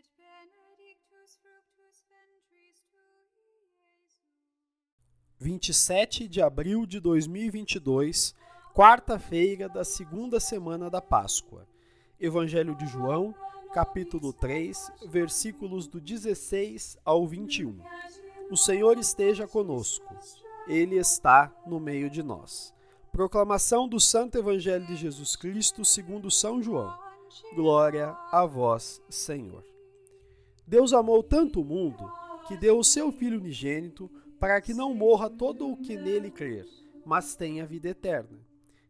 et benedictus fructus ventris tui, Iesus. 27 de abril de 2022, quarta-feira da segunda semana da Páscoa. Evangelho de João, capítulo 3, versículos do 16 ao 21. O Senhor esteja conosco. Ele está no meio de nós. Proclamação do Santo Evangelho de Jesus Cristo, segundo São João. Glória a vós, Senhor. Deus amou tanto o mundo que deu o seu Filho unigênito para que não morra todo o que nele crer, mas tenha vida eterna.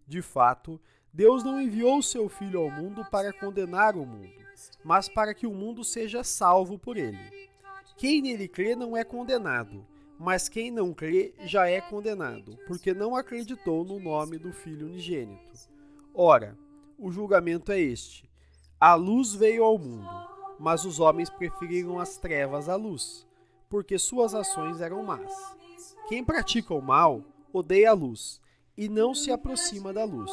De fato, Deus não enviou o seu Filho ao mundo para condenar o mundo, mas para que o mundo seja salvo por ele. Quem nele crê não é condenado, mas quem não crê já é condenado, porque não acreditou no nome do Filho unigênito. Ora, o julgamento é este: a luz veio ao mundo mas os homens preferiram as trevas à luz, porque suas ações eram más. Quem pratica o mal odeia a luz e não se aproxima da luz,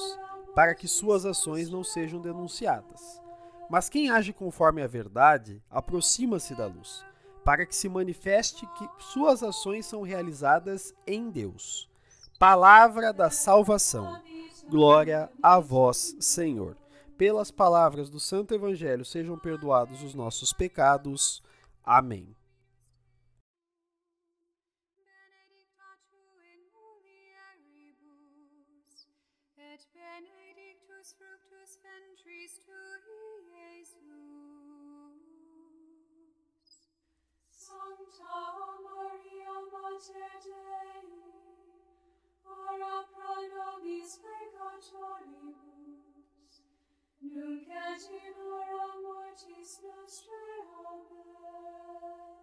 para que suas ações não sejam denunciadas. Mas quem age conforme a verdade aproxima-se da luz, para que se manifeste que suas ações são realizadas em Deus. Palavra da salvação. Glória a vós, Senhor pelas palavras do Santo Evangelho sejam perdoados os nossos pecados. Amém. et benedictus fructus ventris tui, nunc et mortis nostrae. Amen.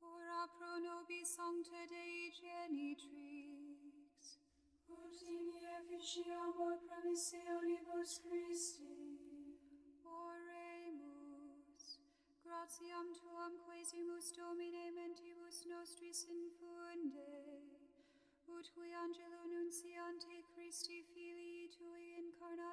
Ora pro nobis sancta Dei genitrix, ut in efficiamur promissionibus Christi. Oremus, gratiam tuam quesimus Domine mentibus nostris infunde, ut qui angelo nunciante